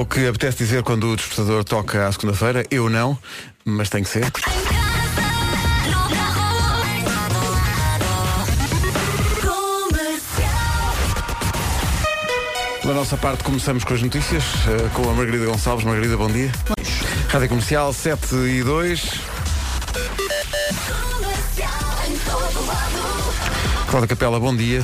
O que apetece dizer quando o despertador toca à segunda-feira, eu não, mas tem que ser. Pela nossa parte começamos com as notícias, eh, com a Margarida Gonçalves. Margarida, bom dia. Rádio Comercial 7 e 2. Cláudia Capela, bom dia.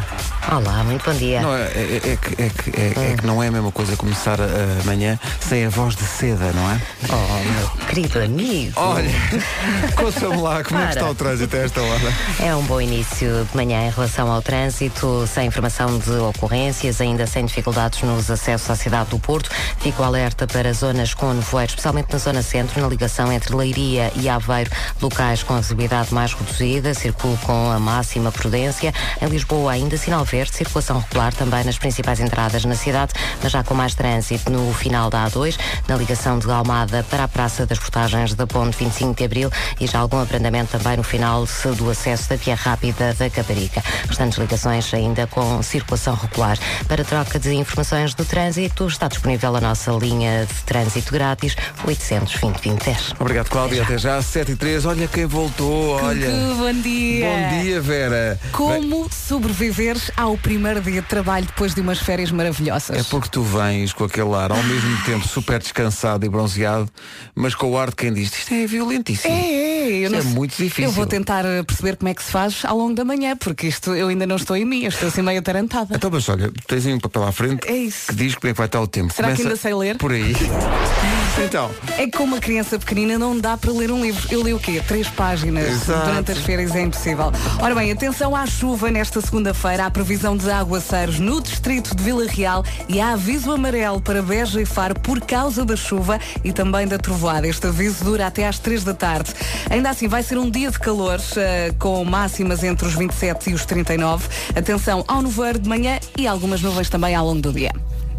Olá, muito bom dia. Não, é, é- é que, é que- é- é que não é a mesma coisa começar a- amanhã sem a voz de seda, não é? Oh, meu querido amigo. Olha, conta-me lá como é que está o trânsito a esta hora. É um bom início de manhã em relação ao trânsito, sem informação de ocorrências, ainda sem dificuldades nos acessos à cidade do Porto. Fico alerta para zonas com nevoeiro, especialmente na zona centro, na ligação entre Leiria e Aveiro, locais com a visibilidade mais reduzida, circulo com a máxima prudência. Em Lisboa, ainda sinal verde, circulação regular também nas principais entradas na cidade, mas já com mais trânsito no final da A2, na ligação de Almada para a Praça das Portagens da Ponte 25 de Abril e já algum abrandamento também no final do acesso da Via Rápida da Caparica. Restantes ligações ainda com circulação regular. Para troca de informações do trânsito, está disponível a nossa linha de trânsito grátis 820 2010. Obrigado, Cláudia. Até já, 7 e 3. Olha quem voltou, olha. Cucu, bom dia. Bom dia, Vera. Como sobreviver ao primeiro dia de trabalho depois de umas férias maravilhosas? É porque tu vens com aquele ar ao mesmo tempo super descansado e bronzeado, mas com o ar de quem diz isto é violentíssimo. É, é, eu não é muito difícil. Eu vou tentar eh, perceber como é que se faz ao longo da manhã, porque isto eu ainda não estou em mim, eu estou assim meio atarantada. Então, mas olha, tens aí um papel à frente É isso. que diz como é que vai estar o tempo. Será que ainda sei ler? Por aí. então, É que com uma criança pequenina não dá para ler um livro. Eu li o quê? Três páginas Exato. durante as férias é impossível. Ora bem, atenção à chuva nesta segunda-feira, há previsão de aguaceiros no distrito de Vila Real e há aviso amarelo para Beja e Faro por causa da chuva e também da trovoada. Este aviso dura até às três da tarde. Ainda assim, vai ser um dia de calor eh, com máximas entre os 27 e os 39. Atenção ao nevoeiro de manhã e algumas nuvens também ao longo do dia.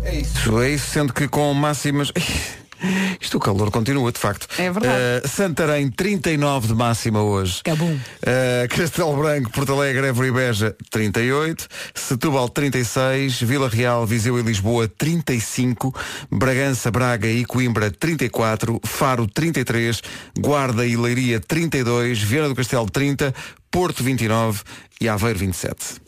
é isso. É isso, sendo que com máximas. Isto o calor continua, de facto. É verdade. Uh, Santarém, 39 de máxima hoje. Cabum. Uh, Castelo Branco, Porto Alegre, Évora e Beja, 38. Setúbal, 36. Vila Real, Viseu e Lisboa, 35. Bragança, Braga e Coimbra, 34. Faro, 33. Guarda e Leiria, 32. Viana do Castelo, 30. Porto, 29. E Aveiro, 27.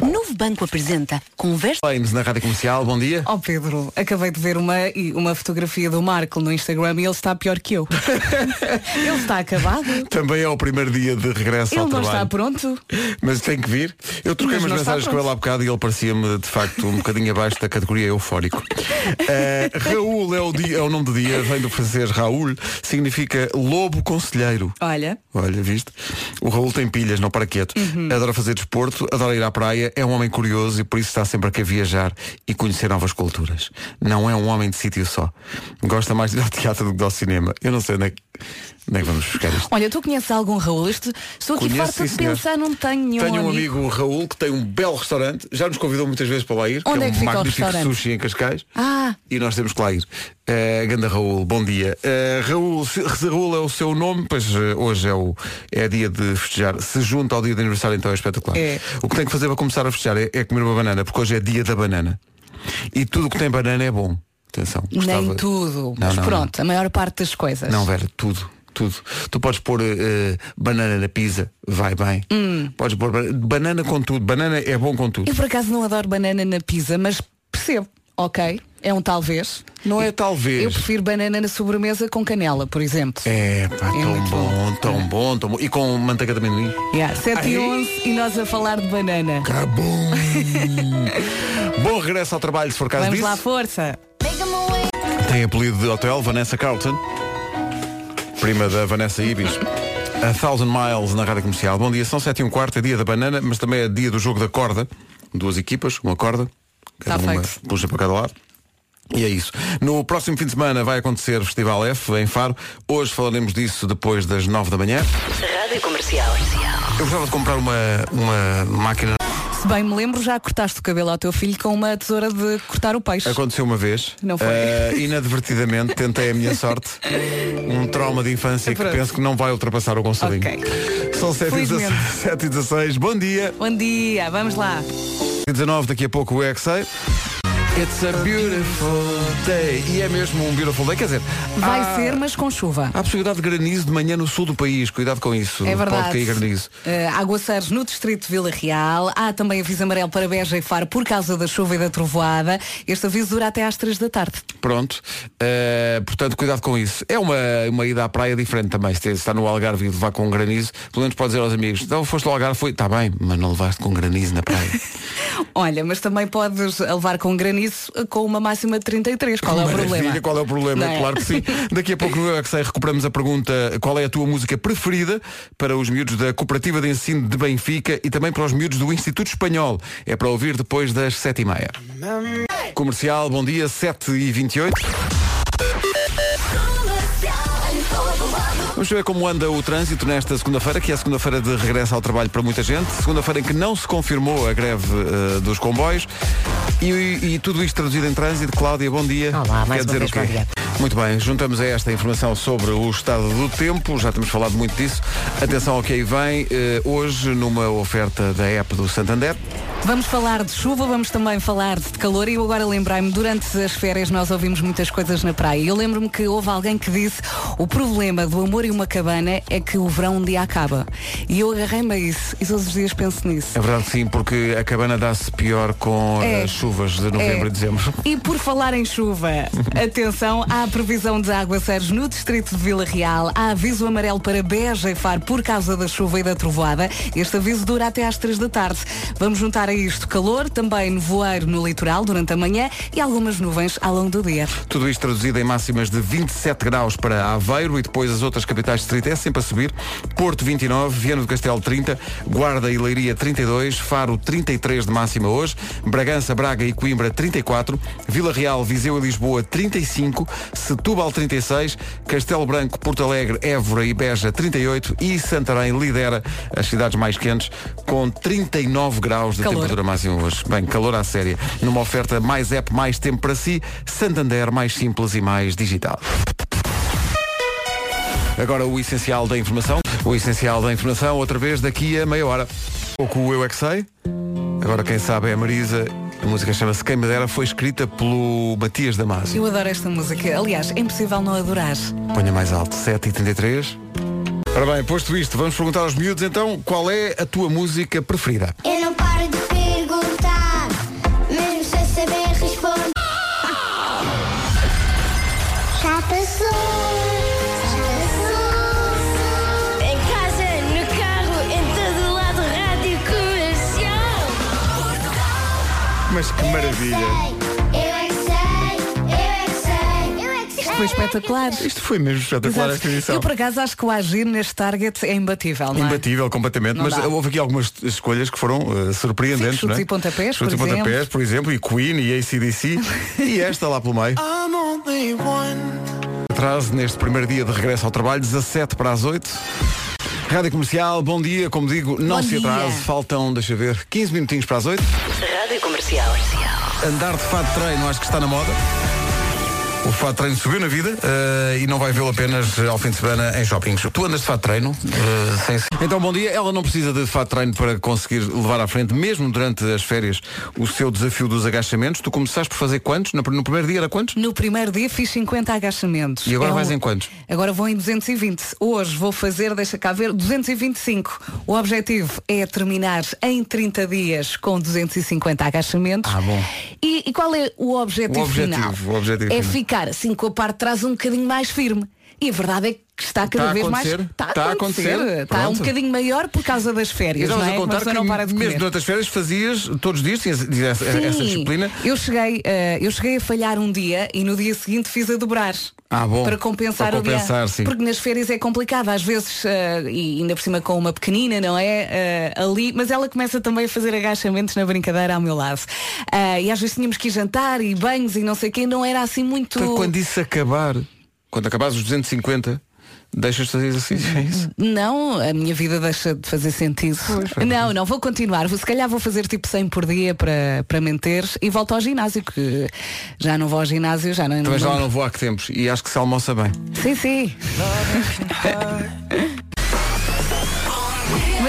Novo Banco apresenta Conversa. Lanes na Rádio Comercial, bom dia. Oh Pedro, acabei de ver uma, uma fotografia do Marco no Instagram e ele está pior que eu. ele está acabado. Também é o primeiro dia de regresso Ele ao não trabalho. está pronto. Mas tem que vir. Eu troquei Mas umas não mensagens com ele há bocado e ele parecia-me, de facto, um bocadinho abaixo da categoria eufórico. Eh, Raul é o, dia, é o nome do dia, vem do francês Raul, significa lobo conselheiro. Olha, Olha, viste? O Raul tem pilhas, não para quieto. Uhum. Adora fazer desporto, adora ir à praia, é um homem curioso e por isso está sempre a querer viajar e conhecer novas culturas. Não é um homem de sítio só. Gosta mais de ir ao teatro do que ao cinema. Eu não sei onde é que, onde é que vamos buscar isto. olha, tu conheces algum Raul? Este- estou aqui Conheço, farta de sim, senhor. pensar, não tenho nenhum Tenho um amigo. Raul que tem um belo restaurante, já nos convidou muitas vezes para lá ir, Onde que é é um que fica o magnífico restaurante? sushi em Cascais. Ah. E nós temos que lá ir. Uh, Ganda Raul, bom dia. Uh, Raul, se, Raul é o seu nome, pois uh, hoje é, o, é dia de festejar. Se junta ao dia de aniversário, então é espetacular. É. O que tem que fazer para começar a festejar é, é comer uma banana, porque hoje é dia da banana. E tudo que tem banana é bom. Atenção. Nem gostava- tudo. Não, mas não, pronto, a maior parte das coisas. não, Vera, tudo. Tudo. Tu podes pôr eh, banana na pizza, vai bem. Hum. Podes pôr ba- banana com tudo. Banana é bom com tudo. Eu por acaso não adoro banana na pizza, mas percebo. Ok, é um talvez. Não é talvez. Eu prefiro banana na sobremesa com canela, por exemplo. É, pá, tão muito bom, tão bom, tão bom. E com manteiga de amendoim. Yeah, 7 e Ai. 11 e nós a falar de banana. Cabum! bom regresso ao trabalho, se for caso Vamos disso. lá, força. Tem apelido de hotel, Vanessa Carlton. Prima da Vanessa Ibis. A Thousand Miles na rádio comercial. Bom dia, são 7 e um quarto, é dia da banana, mas também é dia do jogo da corda. Duas equipas, uma corda. Cada Tá uma feito. puxa para cada lado. E é isso. No próximo fim de semana vai acontecer o Festival F em Faro. Hoje falaremos disso depois das 9 da manhã. Rádio Comercial. Eu gostava de comprar uma, uma máquina. Se bem me lembro, já cortaste o cabelo ao teu filho com uma tesoura de cortar o peixe. Aconteceu uma vez. Não foi? Eh, inadvertidamente, tentei a minha sorte. Um trauma de infância que Pronto. penso que não vai ultrapassar o Gonçalinho. Ok. São 7 e Felizmente. 16, 7 e 16. Bom dia. Bom dia, vamos lá. 19 daqui a pouco o EXA. It's a beautiful day. E é mesmo um beautiful day, quer dizer, Vai há, ser, mas com chuva. há possibilidade de granizo de manhã no sul do país. Cuidado com isso. É verdade. Pode cair granizo. Eh, aguaceiros no distrito de Vila Real. Há também aviso amarelo para Beja e Faro por causa da chuva e da trovoada. Este aviso dura até às 3 da tarde. Pronto. Uh, portanto, cuidado com isso. É uma, uma ida à praia diferente também. Se está no Algarve e levar com granizo, pelo menos pode dizer aos amigos, então foste ao Algarve, foi, está bem, mas não levaste com granizo na praia. Olha, mas também podes levar com granizo eh, com uma máxima de 33. Qual é o Maravilha, problema? Qual é o problema? É? Claro que sim. Daqui a pouco no Eu que Sei recuperamos a pergunta qual é a tua música preferida para os miúdos da Cooperativa de Ensino de Benfica e também para os miúdos do Instituto Espanhol. É para ouvir depois das sete e meia. Comercial, bom dia, 7 e 28 Vamos ver como anda o trânsito nesta segunda-feira, que é a segunda-feira de regresso ao trabalho para muita gente. Segunda-feira em que não se confirmou a greve eh, dos comboios. E, e tudo isto traduzido em trânsito. Cláudia, bom dia. Olá, mais Quer dizer vez, o quê? Muito bem, juntamos a esta informação sobre o estado do tempo. Já temos falado muito disso. Atenção ao que aí vem. eh, hoje, numa oferta da app do Santander. Vamos falar de chuva, vamos também falar de calor e eu agora lembrei-me, durante as férias nós ouvimos muitas coisas na praia. Eu lembro-me que houve alguém que disse o problema do amor e uma cabana é que o verão um dia acaba. E eu agarrei-me a isso e todos os dias penso nisso. É verdade sim, porque a cabana dá-se pior com É. as chuvas de novembro É. e dezembro. E por falar em chuva, atenção, há previsão de aguaceiros no distrito de Vila Real, há aviso amarelo para Beja e Faro por causa da chuva e da trovoada. Este aviso dura até às 3 da tarde. Vamos juntar a isto calor, também nevoeiro no litoral durante a manhã e algumas nuvens ao longo do dia. Tudo isto traduzido em máximas de 27 graus para Aveiro e depois as outras capitais de distrito é sempre a subir. Porto 29, Viana do Castelo 30, Guarda e Leiria 32, Faro 33 de máxima hoje, Bragança, Braga e Coimbra 34, Vila Real, Viseu e Lisboa 35, Setúbal 36, Castelo Branco, Porto Alegre, Évora e Beja 38 e Santarém lidera as cidades mais quentes com 39 graus de Calor. Temperatura máxima hoje. Bem, calor à séria. Numa oferta mais app, mais tempo para si, Santander mais simples e mais digital. Agora o essencial da informação. O essencial da informação, outra vez, daqui a meia hora. Pouco o Eu É Que Sei. Agora quem sabe é a Marisa. A música chama-se Quem Me Dera. Foi escrita pelo Matias Damasio. Eu adoro esta música. Aliás, é impossível não adorar. Ponha mais alto. 7h33. Ora bem, posto isto, vamos perguntar aos miúdos então qual é a tua música preferida? Eu não paro é que sei. Foi espetacular. Isto foi mesmo espetacular esta Exato. edição. Eu por acaso acho que o agir neste target é imbatível, não é? Imbatível, completamente, Não mas dá. houve aqui algumas escolhas que foram eh, surpreendentes, Sim, chutes não é? e pontapés, Chutes por e pontapés, exemplo. por exemplo, e Queen e ACDC e esta lá pelo meio. Atraso neste primeiro dia de regresso ao trabalho, 17 para as 8. Rádio Comercial, bom dia, como digo, não Bom se dia. atrase, faltam, deixa eu ver, 15 minutinhos para as 8. Rádio Comercial. Andar de fato de treino acho que está na moda. O fato de treino subiu na vida eh, e não vai vê-lo apenas ao fim de semana em shoppings. Tu andas de fato de treino? eh, sem... Então, bom dia. Ela não precisa de fato de treino para conseguir levar à frente, mesmo durante as férias, o seu desafio dos agachamentos. Tu começaste por fazer quantos? No, no primeiro dia era quantos? No primeiro dia fiz 50 agachamentos. E agora É vais um- em quantos? Agora vou em 220. Hoje vou fazer, deixa cá ver, 225. O objetivo é terminar em 30 dias com 250 agachamentos. Ah, bom. E, e qual é o objetivo, O objetivo, final? o objetivo é final. ficar assim com a parte de trás um bocadinho mais firme. E a verdade é que está cada Está a vez mais. acontecer? Está a Está a acontecer. acontecer? Está um bocadinho maior por causa das férias. estavas não é? a contar que não para de mesmo durante as férias fazias todos os dias, tinhas, tinhas essa, essa Sim. disciplina. Eu cheguei, eh, eu cheguei a falhar um dia e no dia seguinte fiz a dobrar. Ah, bom. Para compensar, Para o dia. compensar, sim. Porque nas férias é complicado, às vezes, eh, e ainda por cima com uma pequenina, não é? Eh, ali, mas ela começa também a fazer agachamentos na brincadeira ao meu lado. E às vezes tínhamos que ir jantar e banhos e não sei quem, não era assim muito. Então, quando isso acabar, quando acabares os 250, deixas de fazer exercício, é isso? Não, a minha vida deixa de fazer sentido. vai não, não, vou continuar. Se calhar vou fazer tipo 100 por dia para, para manter e volto ao ginásio, que já não vou ao ginásio, já não, Também já lá não... não vou há que tempos e acho que se almoça bem. Sim, sim.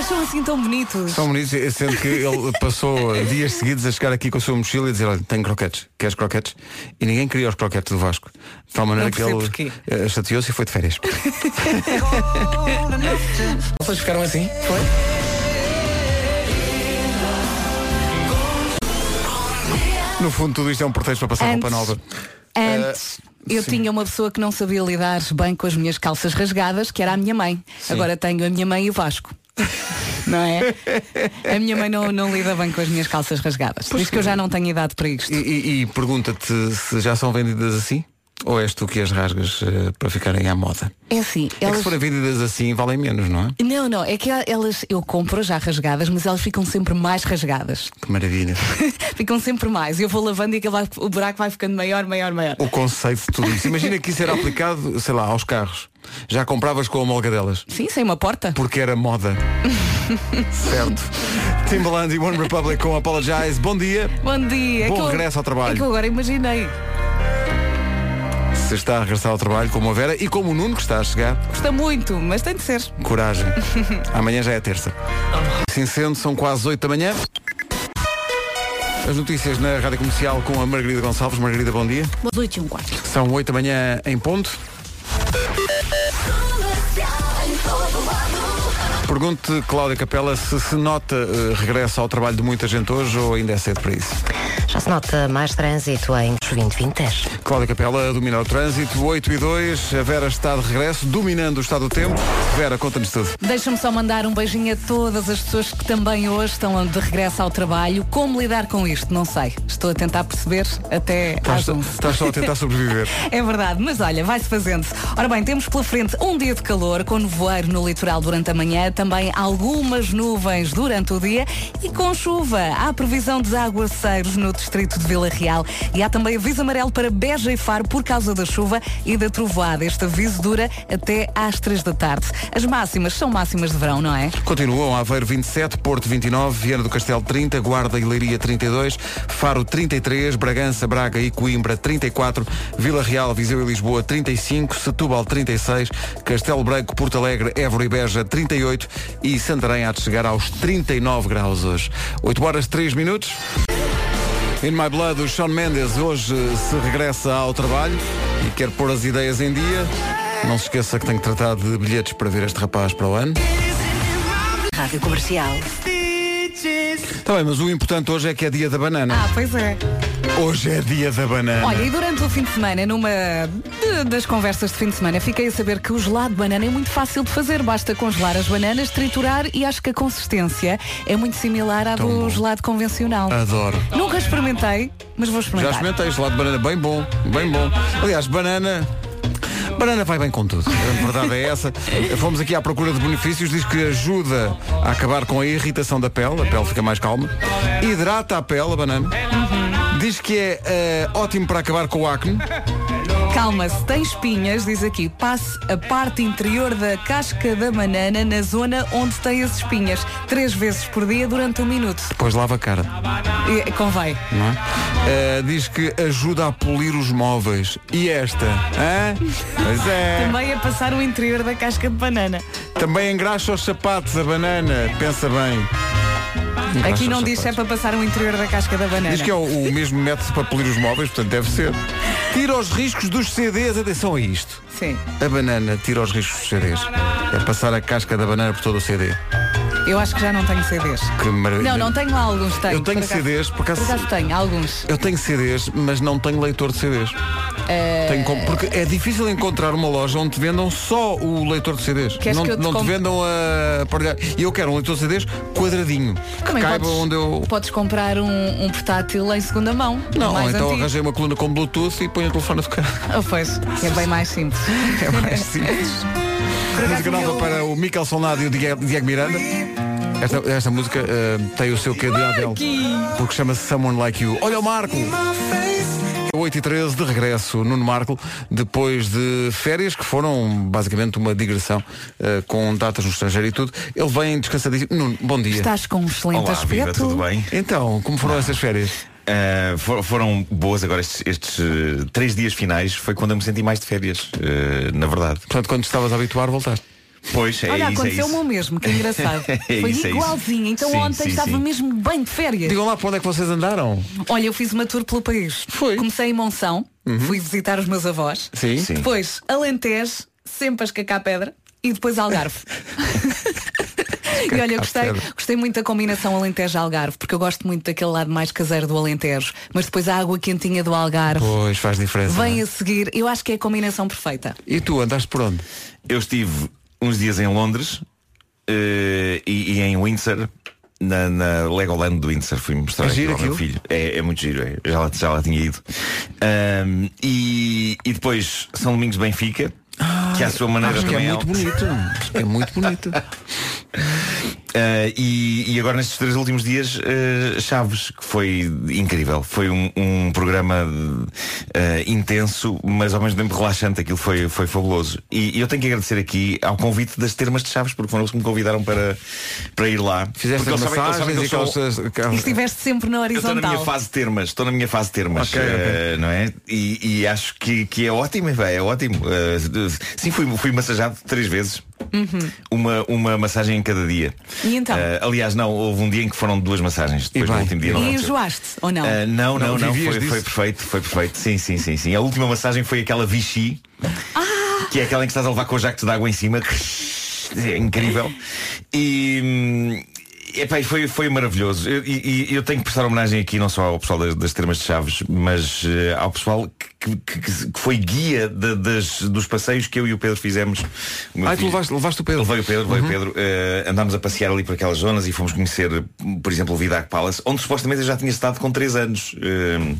Mas são assim tão bonitos. São bonitos, sendo que ele passou dias seguidos a chegar aqui com a sua mochila e dizer, olha, tenho croquetes, queres croquetes? E ninguém queria os croquetes do Vasco. De tal maneira que ele eh, chateou-se e foi de férias. Vocês ficaram assim? Foi? No fundo, tudo isto é um pretexto para passar roupa nova. Antes eu sim. tinha uma pessoa que não sabia lidar bem com as minhas calças rasgadas, que era a minha mãe. Agora tenho a minha mãe e o Vasco. Não é? A minha mãe não, não lida bem com as minhas calças rasgadas. Por isso que eu já não tenho idade para isto. E, e- e pergunta-te se já são vendidas assim? Ou és tu que as rasgas eh, para ficarem à moda? É assim, É que elas. se forem vendidas assim, valem menos, não é? Não, não, é que elas eu compro já rasgadas, mas elas ficam sempre mais rasgadas. Que maravilha. ficam sempre mais. Eu vou lavando e vai- o buraco vai ficando maior, maior, maior. o conceito de tudo isso. Imagina que isso era aplicado, sei lá, aos carros. Já compravas com a molga delas. Sim, sem uma porta. Porque era moda. certo. Timbaland e One Republic com Apologize. Bom dia. Bom dia. É Bom eu- regresso ao trabalho. É que eu agora imaginei. Se está a regressar ao trabalho, como a Vera e como o Nuno que está a chegar, Custa muito, mas tem de ser. coragem. Amanhã já é terça. Assim sendo, são quase 8 da manhã. As notícias na Rádio Comercial com a Margarida Gonçalves. Margarida, bom dia. Às 8 e um quarto. São 8 da manhã em ponto. Pergunte, Cláudia Capela, se se nota eh, regresso ao trabalho de muita gente hoje ou ainda é cedo para isso. Já se nota mais trânsito em 2020. Cláudia Capela a dominar o trânsito, 8 e 2, a Vera está de regresso, dominando o estado do tempo. Vera, conta-nos tudo. Deixa-me só mandar um beijinho a todas as pessoas que também hoje estão de regresso ao trabalho. Como lidar com isto? Não sei. Estou a tentar perceber até Estás, às 11. estás só a tentar sobreviver. É verdade, mas olha, vai-se fazendo. Ora bem, temos pela frente um dia de calor, com nevoeiro no litoral durante a manhã, também algumas nuvens durante o dia e com chuva. Há previsão de aguaceiros no distrito de Vila Real e há também aviso amarelo para Beja e Faro por causa da chuva e da trovoada. Este aviso dura até às 3 da tarde. As máximas são máximas de verão, não é? Continuam Aveiro 27, Porto 29, Viana do Castelo 30, Guarda e Leiria 32, Faro 33, Bragança, Braga e Coimbra 34, Vila Real, Viseu e Lisboa 35, Setúbal 36, Castelo Branco, Porto Alegre, Évora e Beja 38 e Santarém há de chegar aos 39 graus hoje. 8 horas 3 minutos. In My Blood, o Sean Mendes hoje se regressa ao trabalho e quer pôr as ideias em dia. Não se esqueça que tem que tratar de bilhetes para ver este rapaz para o ano. Rádio Comercial. Está bem, mas o importante hoje é que é dia da banana. Ah, pois é. Hoje é dia da banana. Olha, e durante o fim de semana, numa de- das conversas de fim de semana, fiquei a saber que o gelado de banana é muito fácil de fazer. Basta congelar as bananas, triturar e acho que a consistência é muito similar à Tão do bom. gelado convencional. Adoro. Nunca experimentei, mas vou Já experimentar. experimentei este lado de banana, bem bom, bem bom. Aliás, banana. Banana vai bem com tudo. A verdade é essa. Fomos aqui à procura de benefícios, diz que ajuda a acabar com a irritação da pele, a pele fica mais calma. Hidrata a pele, a banana. Diz que é eh, ótimo para acabar com o acne. Calma, se tem espinhas, diz aqui, passe a parte interior da casca da banana na zona onde tem as espinhas, três vezes por dia durante um minuto. Depois lava a cara. E, convém. não é? Eh, diz que ajuda a polir os móveis. E esta? Hã? Pois é. Também a passar o interior da casca de banana. Também engraxa os sapatos, a banana. Pensa bem. Aqui não diz se é para passar o interior da casca da banana. Diz que é o, o mesmo método para polir os móveis, portanto deve ser. Tira os riscos dos CDs. Atenção a isto. Sim. A banana tira os riscos dos CDs. É passar a casca da banana por todo o CD. Eu acho que já não tenho CDs. Que maravilha. Não, não tenho lá alguns, tenho. Eu tenho Por CDs, por acaso- Por acaso tenho, alguns. Eu tenho CDs, mas não tenho leitor de CDs. Eh, Tenho com- porque é difícil encontrar uma loja onde te vendam só o leitor de CDs. Queres não que eu te não te vendam a. E eu quero um leitor de CDs quadradinho. Que Também caiba podes, onde eu. podes comprar um, um portátil em segunda mão. Não, então antigo. arranjei uma coluna com Bluetooth e ponho o telefone a tocar. Oh, pois, que é bem mais simples. É mais simples. Música nova para o Michael Solnado e o Diego, Diego Miranda. Esta, esta música eh, tem o seu quê de Adele, porque chama-se Someone Like You. Olha o Marco! 8 e 13 de regresso, Nuno Marco, depois de férias que foram basicamente uma digressão eh, com datas no estrangeiro e tudo. Ele vem descansadíssimo. Nuno, bom dia. Estás com um excelente Olá, aspecto. viva, tudo bem? Então, como foram essas férias? Uh, for- foram boas agora estes, estes, uh, três dias finais foi quando eu me senti mais de férias, uh, na verdade. Portanto, quando estavas a habituar, voltaste. Pois, é Olha, isso, é aconteceu-me isso. o mesmo, que engraçado. É Foi isso, é igualzinho. Então Sim, ontem sim, estava sim. mesmo bem de férias. Digam lá para onde é que vocês andaram. Olha, eu fiz uma tour pelo país. Foi. Comecei em Monção, fui visitar os meus avós. Sim. Sim. Depois Alentejo, sempre a escacar pedra. E depois Algarve. e olha, gostei, gostei muito da combinação Alentejo-Algarve, porque eu gosto muito daquele lado mais caseiro do Alentejo. Mas depois a água quentinha do Algarve Pois faz diferença. vem não é? a seguir. Eu acho que é a combinação perfeita. E tu andaste por onde? Eu estive uns dias em Londres eh, e, e em Windsor, na, na Legoland do Windsor, fui mostrar É aquilo ao meu filho. É, é muito giro, é. já, lá, já lá tinha ido. Ahm, e, e depois São Domingos de Benfica, que à sua maneira que também é muito bonito. É muito bonito. Uh, e, e agora nestes três últimos dias uh, Chaves, que foi incrível Foi um, um programa uh, intenso Mas ao mesmo tempo relaxante Aquilo foi, foi fabuloso E, e eu tenho que agradecer aqui ao convite das termas de Chaves Porque foram eles que me convidaram para, para ir lá Fizeste Porque as eles sabem- sabem massagens e sou- aquelas... E estiveste sempre na eu estou na minha horizontal. fase de termas, estou na minha fase de termas, Ok, ok. eh, não é? E, e acho que, que é ótimo, é, é ótimo. Sim, fui, fui massajado três vezes. Uma, uma massagem em cada dia. E então? Eh, aliás, não, houve um dia em que foram duas massagens. Depois E no último dia não E enjoaste, ou não? Eh, não, não, Não, não, foi, foi perfeito, foi perfeito. Sim, sim, sim, sim. A última massagem foi aquela Vichy, que é aquela em que estás a levar com o jacto de água em cima. É incrível. E. hum, Epá, e foi, foi maravilhoso. Eu- E e eu, tenho que prestar homenagem aqui não só ao pessoal das, das termas de Chaves, mas eh, ao pessoal que, que- que- que foi guia de- das- dos passeios que eu e o Pedro fizemos. O Ai, tu levaste, levaste o Pedro. Levei o Pedro, levei o Pedro. eh, andámos a passear ali por aquelas zonas e fomos conhecer, por exemplo, o Vidac Palace, onde supostamente eu já tinha estado com 3 anos. Eh,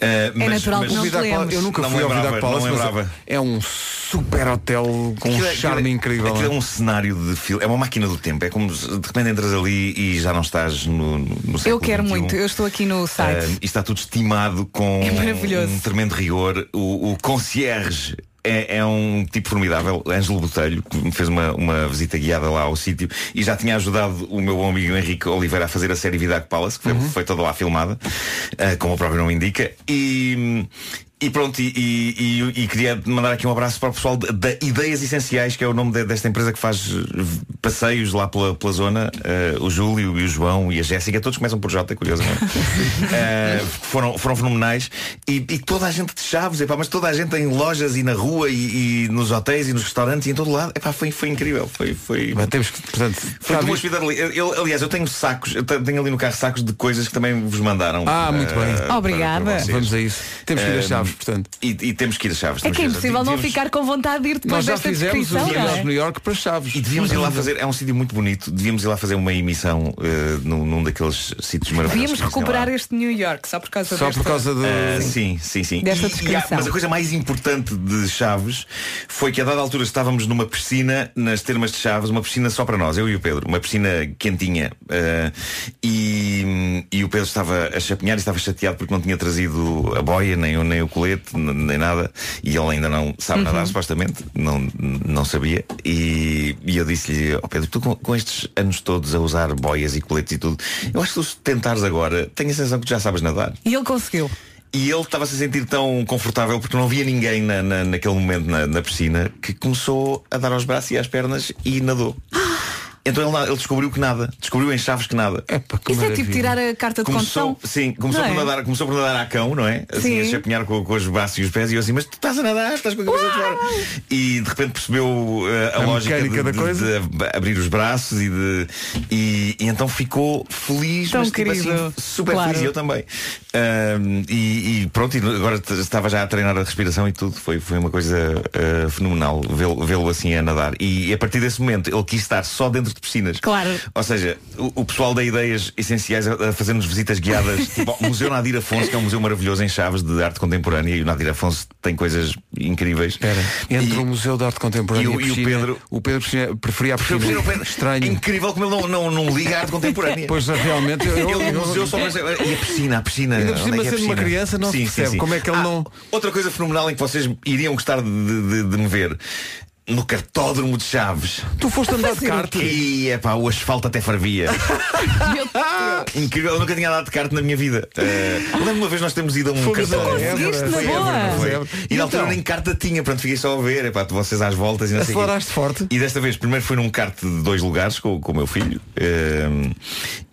eh, mas- natural que mas- não O te Vidac lembres. Palace- eu nunca Não fui ao Vidac Palace, não mas lembrava. é um super hotel com um Aquilo é- charme aquilo é- incrível. aquilo é não é? um cenário de filme, é uma máquina do tempo. É como se de repente entras ali e já não estás no, no eu quero XXI. muito, eu estou aqui no site. Ah, e está tudo estimado com É um tremendo rigor. O, o concierge é, é um tipo formidável, Ângelo Botelho, que me fez uma, uma visita guiada lá ao sítio e já tinha ajudado o meu bom amigo Henrique Oliveira a fazer a série Vidac Palace, que foi, Uhum. foi toda lá filmada, ah, como o próprio nome indica. E. E pronto, e, e- e- queria mandar aqui um abraço para o pessoal da Ideias Essenciais, que é o nome de- desta empresa que faz eh, passeios lá pela, pela zona. eh, o Júlio e o João e a Jéssica, todos começam por J, curiosamente. Eh, foram, foram fenomenais. E, e toda a gente de Chaves, epá, mas toda a gente em lojas e na rua e, e nos hotéis e nos restaurantes e em todo lado. Epá, foi, foi incrível. Foi, foi, Mas temos que, portanto, foi uma viste- hospitalidade. Eu- aliás, eu tenho sacos, eu te- tenho ali no carro sacos de coisas que também vos mandaram. Ah, muito bem. para- Obrigada. para. Vamos a isso. Temos que ir a Eh, Chaves, portanto. E, e temos que ir a Chaves. É que é impossível não ficar com vontade de ir depois Nós já desta fizemos descrição, os não é? de New York para Chaves. E devíamos ir lá fazer, é um sítio muito bonito, devíamos ir lá fazer uma emissão eh, num, num daqueles sítios maravilhosos. Devíamos que recuperar este New York só por causa Só desta... por causa de. Ah, sim, sim, sim. Desta E- e descrição. mas a coisa mais importante de Chaves foi que a dada altura estávamos numa piscina nas termas de Chaves, uma piscina só para nós, eu e o Pedro, uma piscina quentinha. ah, e, e o Pedro estava a chapinhar e estava chateado porque não tinha trazido a boia, nem, o- nem o colete, nem nada. E ele ainda não sabe nadar, Uhum. supostamente, não, não sabia. E, e eu disse-lhe, ó Pedro, tu com, com estes anos todos a usar boias e coletes e tudo, eu acho que se tentares agora, tenho a sensação que tu já sabes nadar. E ele conseguiu. E ele estava-se a sentir tão confortável porque não havia ninguém na, na- naquele momento na, na piscina que começou a dar aos braços e às pernas e nadou. Então ele, ele descobriu que nada. Descobriu em chaves que nada. Epá, que Isso é tipo maravilha. tirar a carta de Começou, condução. sim, começou Não por, é? nadar, começou por nadar à cão, não é? Assim, Sim. a chapinhar com, com os braços e os pés e eu assim, mas tu estás a nadar, estás com a cabeça de fora. E de repente percebeu eh, a, A lógica de, mecânica da de- coisa. de abrir os braços e de. E, e então ficou feliz, Tão mas tipo querido. assim, super Claro. feliz, e eu também. Ahm, e, e pronto, e agora estava já a treinar a respiração e tudo. Foi, foi uma coisa ah, fenomenal vê-lo vê-lo assim a nadar. E a partir desse momento ele quis estar só dentro de piscinas. Claro. Ou seja, o, o pessoal da Ideias Essenciais a, a fazer-nos visitas guiadas, tipo ao Museu Nadir Afonso, que é um museu maravilhoso em Chaves de arte contemporânea, e o Nadir Afonso tem coisas incríveis. Espera, entre E- o Museu de Arte Contemporânea e o- e, a e o piscina, Pedro- o Pedro preferia- preferia a piscina. Eu- eu- eu- É Estranho. incrível como ele não, não, não liga à arte contemporânea. Pois realmente eu, eu, eu- museu só pensa, e a piscina, a piscina. Ainda por onde cima, é é sendo uma piscina?" criança, não se percebe como é que ele Ah, não- Outra coisa fenomenal em que vocês iriam gostar de, de- de me ver. No cartódromo de Chaves. Tu foste andar de kart. E epá, o asfalto até fervia. Meu. Incrível, eu nunca tinha dado de carta na minha vida. Eh, eu lembro uma vez nós temos ido a um Fomos cartão. a Conseguiste, na boa. E na altura então? nem carta tinha, pronto, fiquei só a ver, epá, vocês às voltas e não sei. Aceleraste forte. E desta vez, primeiro fui num kart de dois lugares com, com o meu filho ehm,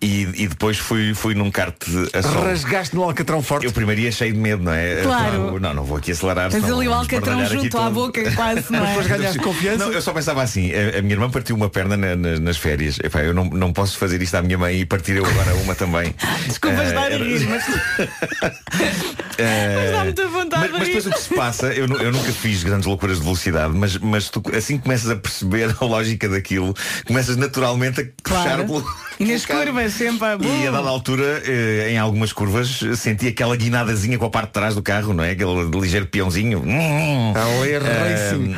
e, e depois fui, fui num kart a sol. Rasgaste no alcatrão forte. Eu primeiro ia cheio de medo, não é? Claro. Não, não vou aqui acelerar. Tens senão ali o alcatrão junto à boca, quase, não é? Depois ganhaste confiança. Não, eu só pensava assim, a, a minha irmã partiu uma perna na- na- nas férias. Epá, eu não, não posso fazer isto à minha mãe e partir eu agora uma também. Desculpa Eh, estar a rir, mas Eh, dá muita vontade mas, mas depois o que se passa, eu, eu nunca fiz grandes loucuras de velocidade, mas, mas tu assim que começas a perceber a lógica daquilo, começas naturalmente a puxar Claro. pelo. E nas curvas, sempre a E a dada altura, eh, em algumas curvas, senti aquela guinadazinha com a parte de trás do carro, não é? Aquele ligeiro peãozinho. Eh, racing.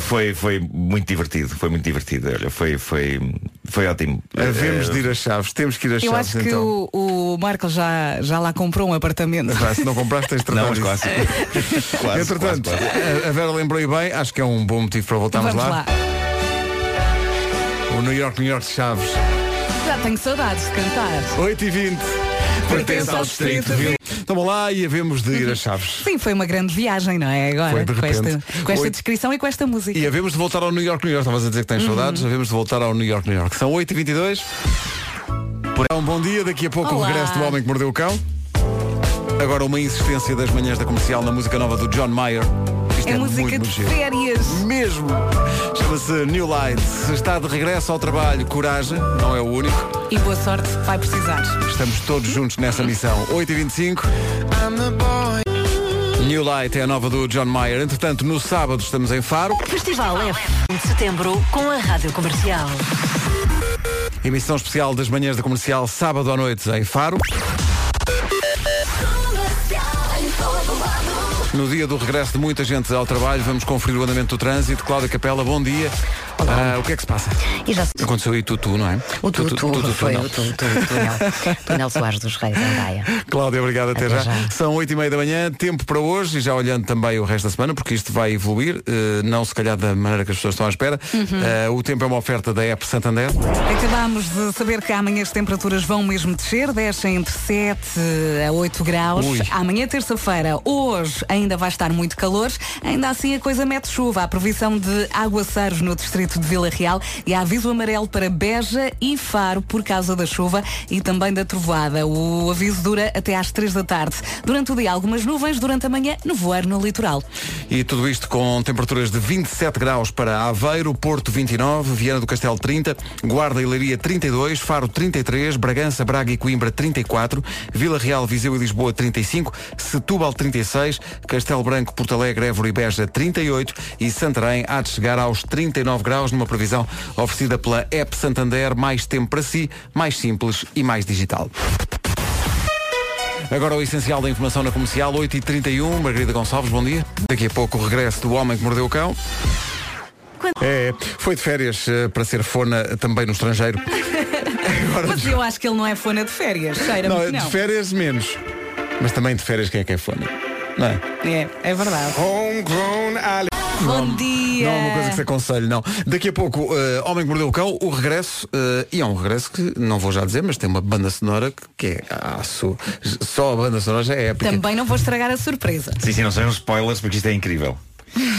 Foi, foi muito divertido, foi muito divertido. Olha, foi, foi, foi ótimo. Havemos Eh, de ir a Chaves. Temos que ir a Eu Chaves acho que então. o, o Marco já, já lá comprou um apartamento. Se não compraste tens de tratar Não, disso. quase. quase, Entretanto, quase, quase. a- a Vera lembrei bem, acho que é um bom motivo para voltarmos Vamos lá. lá. O New York, New York de Chaves. Já tenho saudades de cantar. 8 e 20 Pertence ao distrito. Estamos lá e havemos de ir a Chaves. Sim, foi uma grande viagem, não é? Agora, com esta, com esta descrição e com esta música. E havemos de voltar ao New York, New York. Estavas a dizer que tens saudades, havemos de voltar ao New York, New York. São 8 e 22 Um bom dia, daqui a pouco Olá. o regresso do Homem que Mordeu o Cão. Agora uma insistência das manhãs da comercial na música nova do John Mayer. Isto É, muito, música muito de férias. Mesmo. Chama-se New Light. Se está de regresso ao trabalho, coragem, não é o único. E boa sorte, vai precisar. Estamos todos juntos nessa missão. 8h25. New Light é a nova do John Mayer. Entretanto, no sábado estamos em Faro. Festival F de setembro com a Rádio Comercial. Emissão especial das manhãs da comercial, sábado à noite em Faro. No dia do regresso de muita gente ao trabalho, vamos conferir o andamento do trânsito. Cláudia Capela, bom dia. Ah, o que é que se passa? E já Aconteceu aí tutu, não é? o Tutu, foi não. o Tutu, Tunel, Tunel Soares dos Reis, em Gaia. Cláudia, obrigado até, Até já. já. São 8 e meia da manhã, tempo para hoje e já olhando também o resto da semana, porque isto vai evoluir, eh, não se calhar da maneira que as pessoas estão à espera. Uhum. Eh, o tempo é uma oferta da app Santander. Acabámos de saber que amanhã as temperaturas vão mesmo descer, descem entre 7 a 8 graus. Ui. Amanhã, terça-feira, hoje ainda vai estar muito calor, ainda assim a coisa mete chuva. Há previsão de aguaceiros no distrito de Vila Real e há aviso amarelo para Beja e Faro por causa da chuva e também da trovoada. O aviso dura até às 3 da tarde. Durante o dia, algumas nuvens, durante a manhã, nevoeiro no litoral. E tudo isto com temperaturas de 27 graus para Aveiro, Porto 29, Viana do Castelo 30, Guarda e Leiria 32, Faro 33, Bragança, Braga e Coimbra 34, Vila Real, Viseu e Lisboa 35, Setúbal 36, Castelo Branco, Porto Alegre, Évora e Beja 38 e Santarém há de chegar aos 39 graus numa previsão oferecida pela App Santander, mais tempo para si, mais simples e mais digital. Agora o essencial da informação na comercial, 8h31, Margarida Gonçalves, bom dia. Daqui a pouco o regresso do Homem que Mordeu o Cão. É, foi de férias eh, para ser fona também no estrangeiro. Agora, Mas eu acho que ele não é fona de férias. Cheira-me não, não. de férias menos. Mas também de férias quem é que é fona? Não é? É, é verdade. Bom dia. Não é uma coisa que se aconselhe, não. Daqui a pouco, eh, Homem que Mordeu o Cão, o regresso, eh, e é um regresso que não vou já dizer, mas tem uma banda sonora que, é. Ah, su- só a banda sonora já é épica. Também não vou estragar a surpresa. Sim, sim, não sejam spoilers porque isto é incrível.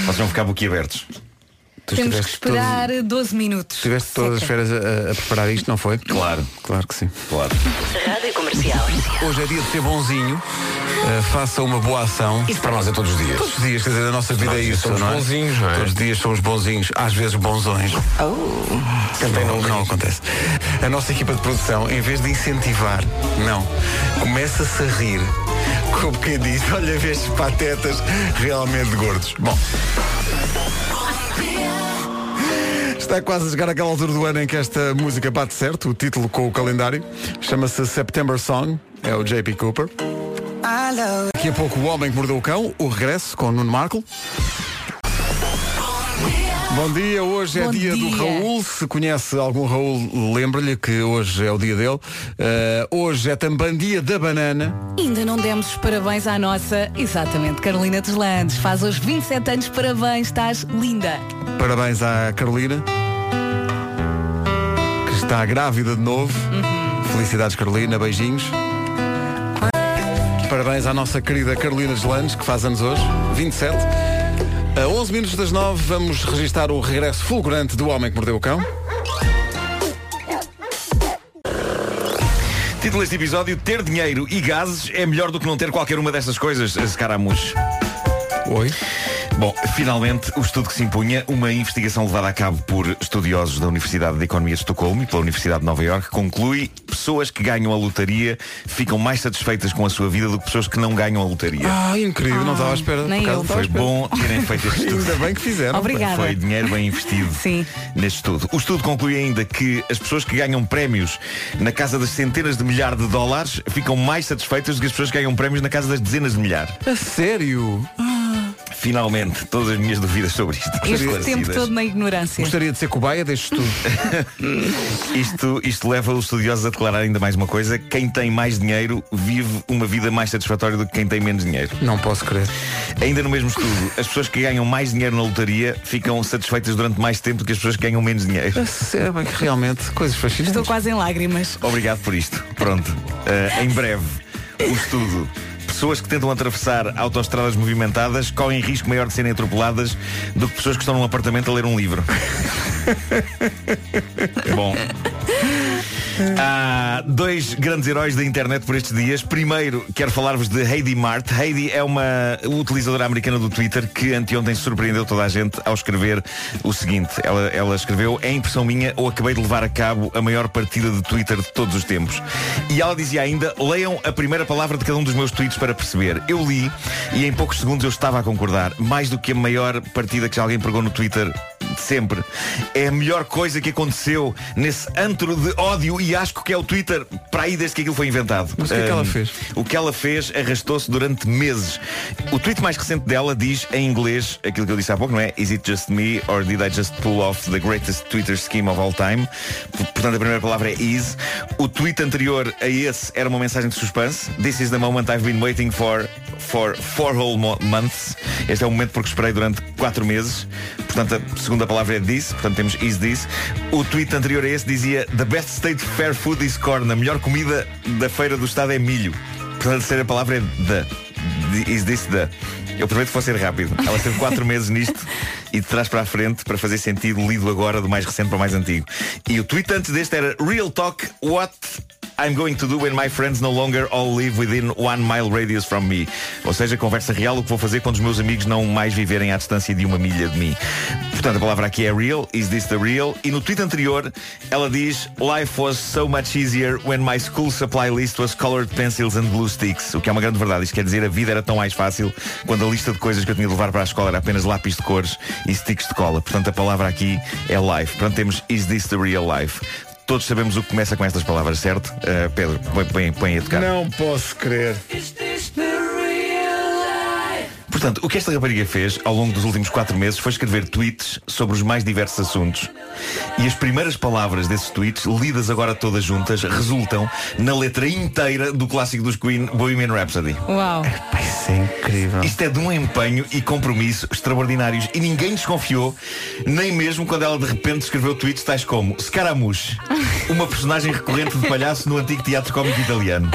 Vocês vão ficar boquiabertos. Tu Temos que esperar 12 minutos. Tiveste todas as Seca. férias a, a preparar isto, não foi? Claro. Claro que sim. Claro. Rádio Comercial. Hoje é dia de ser bonzinho. Uh, faça uma boa ação. Isso para nós é todos os dias. Todos os dias, quer dizer, a nossa vida é isso. somos não é? bonzinhos, não é? Todos os dias somos bonzinhos, às vezes bonzões. Também não, não acontece. A nossa equipa de produção, em vez de incentivar, não, começa-se a rir. Como quem diz, olha, vês patetas realmente gordos. Bom. Está quase a chegar aquela altura do ano em que esta música bate certo, o título com o calendário. Chama-se September Song, é o JP Cooper. Daqui a pouco o Homem que Mordeu o Cão, o regresso com o Nuno Marco. Bom dia, hoje é Bom dia, do dia. Raul. Se conhece algum Raul, lembra-lhe que hoje é o dia dele. Eh, hoje é também dia da banana. Ainda não demos os parabéns à nossa, exatamente, Carolina Deslandes. Faz hoje 27 anos, parabéns, estás linda. Parabéns à Carolina, que está grávida de novo. Felicidades, Carolina. Beijinhos. Parabéns à nossa querida Carolina Deslandes, que faz anos hoje, 27. A 11 minutos das 9, vamos registar o regresso fulgurante do Homem que Mordeu o Cão. Título deste episódio, ter dinheiro e gases é melhor do que não ter qualquer uma destas coisas, escaramujo. Oi. Bom, finalmente o estudo que se impunha, uma investigação levada a cabo por estudiosos da Universidade de Economia de Estocolmo e pela Universidade de Nova Iorque, conclui pessoas que ganham a lotaria ficam mais satisfeitas com a sua vida do que pessoas que não ganham a lotaria. Ah, incrível, não estava à espera. nem eu. Foi espera. bom terem feito este estudo. Ainda bem que fizeram. Obrigada. Foi dinheiro bem investido Sim. neste estudo. O estudo conclui ainda que as pessoas que ganham prémios na casa das centenas de milhares de dólares ficam mais satisfeitas do que as pessoas que ganham prémios na casa das dezenas de milhares. A sério? Finalmente, todas as minhas dúvidas sobre isto. Este tempo todo na ignorância. Gostaria de ser cobaia deste estudo. Isto, isto leva os estudiosos a declarar ainda mais uma coisa. Quem tem mais dinheiro vive uma vida mais satisfatória do que quem tem menos dinheiro. não posso crer. Ainda no mesmo estudo, as pessoas que ganham mais dinheiro na lotaria ficam satisfeitas durante mais tempo do que as pessoas que ganham menos dinheiro. Bem que realmente, coisas fascinantes. Estou quase em lágrimas. Obrigado por isto. Pronto. Eh, em breve, o estudo. Pessoas que tentam atravessar autoestradas movimentadas correm risco maior de serem atropeladas do que pessoas que estão num apartamento a ler um livro. Bom. Há dois grandes heróis da internet por estes dias. Primeiro, quero falar-vos de Heidi Mart. Heidi é uma utilizadora americana do Twitter que anteontem surpreendeu toda a gente ao escrever o seguinte. Ela, ela escreveu, é impressão minha ou acabei de levar a cabo a maior partida de Twitter de todos os tempos. E ela dizia ainda, leiam a primeira palavra de cada um dos meus tweets para perceber. Eu li e em poucos segundos eu estava a concordar. Mais do que a maior partida que já alguém pregou no Twitter de sempre. É a melhor coisa que aconteceu nesse antro de ódio e asco que é o Twitter para aí desde que aquilo foi inventado. Mas o que é que ela fez? O que ela fez arrastou-se durante meses. O tweet mais recente dela diz em inglês aquilo que eu disse há pouco, não é? Is it just me or did I just pull off the greatest Twitter scheme of all time? Portanto, a primeira palavra é is. O tweet anterior a esse era uma mensagem de suspense. This is the moment I've been waiting for for four whole mo- months. Este é o momento porque esperei durante quatro meses. Portanto, a segunda palavra é this. Portanto, temos is this. O tweet anterior a esse dizia The best state fair food is corn. A melhor comida da feira do estado é milho. Portanto, a terceira palavra é the. Is this the? Eu prometo que vou ser rápido. Ela esteve quatro meses nisto e de trás para a frente para fazer sentido lido agora do mais recente para o mais antigo. E o tweet antes deste era Real Talk What I'm going to do when my friends no longer all live within one mile radius from me. Ou seja, conversa real o que vou fazer quando os meus amigos não mais viverem à distância de uma milha de mim. Portanto, a palavra aqui é real, is this the real? E no tweet anterior, ela diz Life was so much easier when my school supply list was colored pencils and glue sticks. O que é uma grande verdade. Isto quer dizer a vida era tão mais fácil quando a lista de coisas que eu tinha de levar para a escola era apenas lápis de cores e sticks de cola. Portanto, a palavra aqui é life. Portanto, temos is this the real life? Todos sabemos o que começa com estas palavras, certo? Uh, Pedro, põe, põe, põe aí a tocar. Não posso crer. Portanto, o que esta rapariga fez ao longo dos últimos quatro meses foi escrever tweets sobre os mais diversos assuntos. E as primeiras palavras desses tweets, lidas agora todas juntas, resultam na letra inteira do clássico dos Queen, Bohemian Rhapsody. Uau. Isso é incrível. Isto é de um empenho e compromisso extraordinários e ninguém desconfiou, nem mesmo quando ela de repente escreveu tweets tais como Scaramouche, uma personagem recorrente de palhaço no antigo teatro cómico italiano.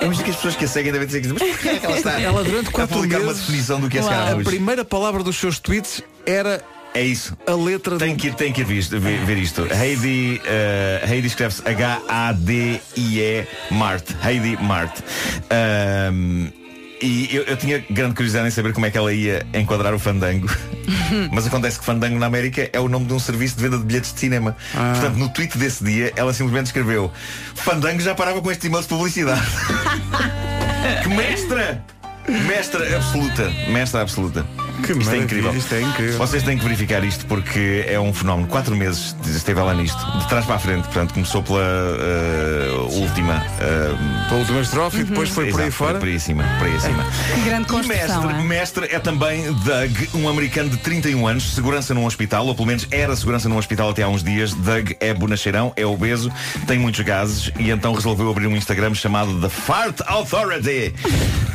Eu imagino que as pessoas que a seguem devem dizer mas porquê é que ela está Ela durante a publicar uma meses- definição do que é Uau. A Scaramouche? primeira palavra dos seus tweets era É isso. a letra Tem do... que, tem que ver, ver isto. Heidi, eh, Heidi escreve-se H-A-D-I-E Mart. Heidi Mart. Ahm, e eu, eu tinha grande curiosidade em saber como é que ela ia enquadrar o Fandango. Mas acontece que Fandango na América é o nome de um serviço de venda de bilhetes de cinema. Portanto, no tweet desse dia, ela simplesmente escreveu Fandango já parava com este e-mail de publicidade. que mestra! Mestra absoluta. Mestra absoluta. Que isto é incrível. isto é incrível. Vocês têm que verificar isto porque é um fenómeno. Quatro meses esteve ela nisto, de trás para a frente. Portanto, começou pela eh, última. eh, Pela última estrofe e depois foi por aí exato, fora. Por aí acima. Por aí acima. Que grande construção. mestre, hein? mestre é também Doug, um americano de 31 anos, segurança num hospital, ou pelo menos era segurança num hospital até há uns dias. Doug é bonacheirão, é obeso, tem muitos gases e então resolveu abrir um Instagram chamado The Fart Authority.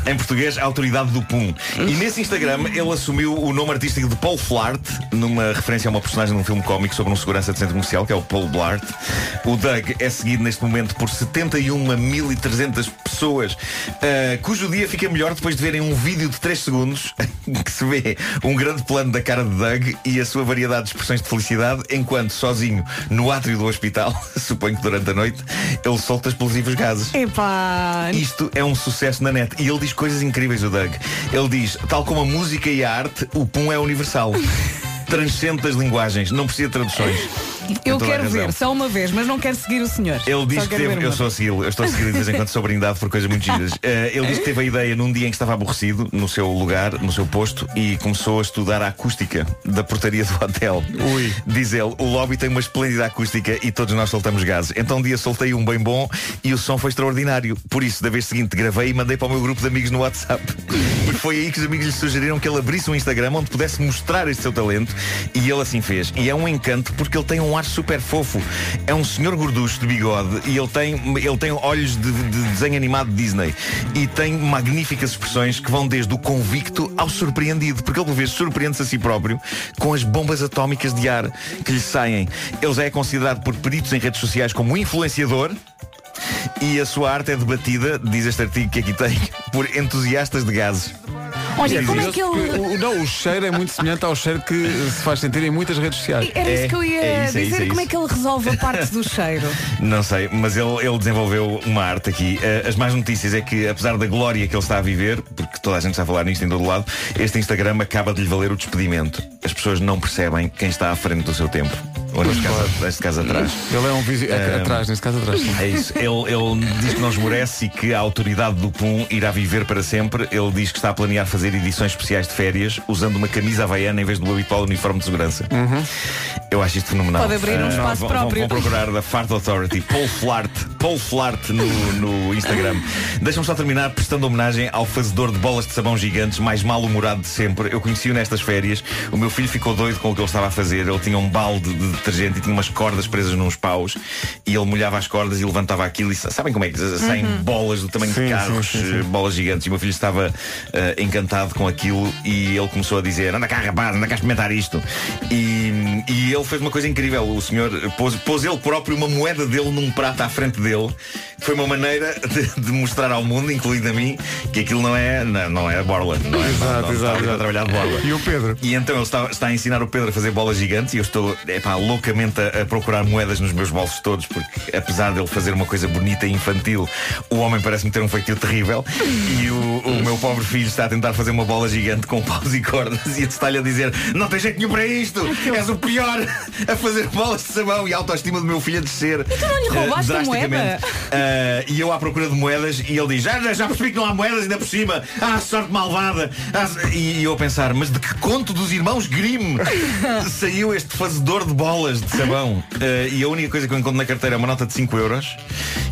Em português, a autoridade do pum. E nesse Instagram ele assumiu assumiu o nome artístico de Paul Flart, numa referência a uma personagem de um filme cómico sobre um segurança de centro comercial, que é o Paul Blart. O Doug é seguido neste momento por 71.300 pessoas, uh, cujo dia fica melhor depois de verem um vídeo de 3 segundos que se vê um grande plano da cara de Doug e a sua variedade de expressões de felicidade, enquanto sozinho no átrio do hospital, suponho que durante a noite, ele solta explosivos gases. Epá. Isto é um sucesso na net. E ele diz coisas incríveis, o Doug. Ele diz, tal como a música e a arte, o pum é universal. Transcende das linguagens, não precisa de traduções. Eu toda a quero ver só uma vez, mas não quero seguir o senhor. Ele diz que teve, eu estou a segui-lo, eu estou a segui-lo de vez em quando sou brindado por coisas muito giras. Eh, ele diz que teve a ideia num dia em que estava aborrecido, no seu lugar, no seu posto, e começou a estudar a acústica da portaria do hotel. Ui. Diz ele, o lobby tem uma esplêndida acústica e todos nós soltamos gases. Então um dia soltei um bem bom e o som foi extraordinário. Por isso, da vez seguinte, gravei e mandei para o meu grupo de amigos no WhatsApp. E foi aí que os amigos lhe sugeriram que ele abrisse um Instagram onde pudesse mostrar este seu talento. E ele assim fez. E é um encanto porque ele tem um ar super fofo. É um senhor gorducho de bigode e ele tem, ele tem olhos de, de desenho animado de Disney. E tem magníficas expressões que vão desde o convicto ao surpreendido. Porque ele, por vezes, surpreende-se a si próprio com as bombas atómicas de ar que lhe saem. Ele já é considerado por peritos em redes sociais como influenciador. E a sua arte é debatida, diz este artigo que aqui tem, por entusiastas de gases. Olha, como é que ele. O, não, o cheiro é muito semelhante ao cheiro que se faz sentir em muitas redes sociais. Era isso É, que eu ia é isso, é dizer. isso, é como é que ele resolve a parte do cheiro? Não sei, mas ele, ele desenvolveu uma arte aqui. Eh, As más notícias é que, apesar da glória que ele está a viver, porque toda a gente está a falar nisto em todo lado, este Instagram acaba de lhe valer o despedimento. As pessoas não percebem quem está à frente do seu tempo. Ou neste caso, neste caso atrás. Ele é um visi... é, Ah, atrás, nesse caso atrás. sim. É isso. Ele, ele diz que não esmorece e que a autoridade do PUM irá viver para sempre. Ele diz que está a planear fazer edições especiais de férias usando uma camisa havaiana em vez do habitual uniforme de segurança. Eu acho isto fenomenal. Pode abrir um Ah, espaço vão, próprio. Vão procurar da Fart Authority, Paul Flart, Paul Flart no, no Instagram. Deixa-me só terminar prestando homenagem ao fazedor de bolas de sabão gigantes mais mal-humorado de sempre. Eu conheci-o nestas férias. O meu filho ficou doido com o que ele estava a fazer. Ele tinha um balde de detergente e tinha umas cordas presas nos paus e ele molhava as cordas e levantava aquilo e sa- sabem como é que saem bolas do tamanho Sim, de carros, sim, sim. eh, bolas gigantes. E o meu filho estava eh, encantado com aquilo e ele começou a dizer: Anda cá, rapaz, anda cá experimentar isto. E, e ele fez uma coisa incrível. O senhor pôs, pôs ele próprio uma moeda dele num prato à frente dele. Foi uma maneira de, de mostrar ao mundo, incluindo a mim, que aquilo não é, não, não é borla. Não é, Exato, não, não, exato, exato. a trabalhar de borla. E o Pedro? E então ele está, está a ensinar o Pedro a fazer bolas gigantes e eu estou epá, loucamente a, a procurar moedas nos meus bolsos todos, porque apesar dele fazer uma coisa bonita e infantil, o homem parece-me ter um feitio terrível. E o, o meu pobre filho está a tentar fazer uma bola gigante com paus e cordas e está-lhe a dizer: Não tem jeito nenhum para isto! És o pior a fazer bolas de sabão e a autoestima do meu filho a descer. E tu não lhe roubaste a moeda? Uh, e eu à procura de moedas e ele diz, já, já percebi que não há moedas ainda por cima. Ah, sorte malvada. Ah, e, e eu a pensar, mas de que conto dos irmãos Grimm saiu este fazedor de bolas de sabão? Uh, e a única coisa que eu encontro na carteira é uma nota de 5 euros.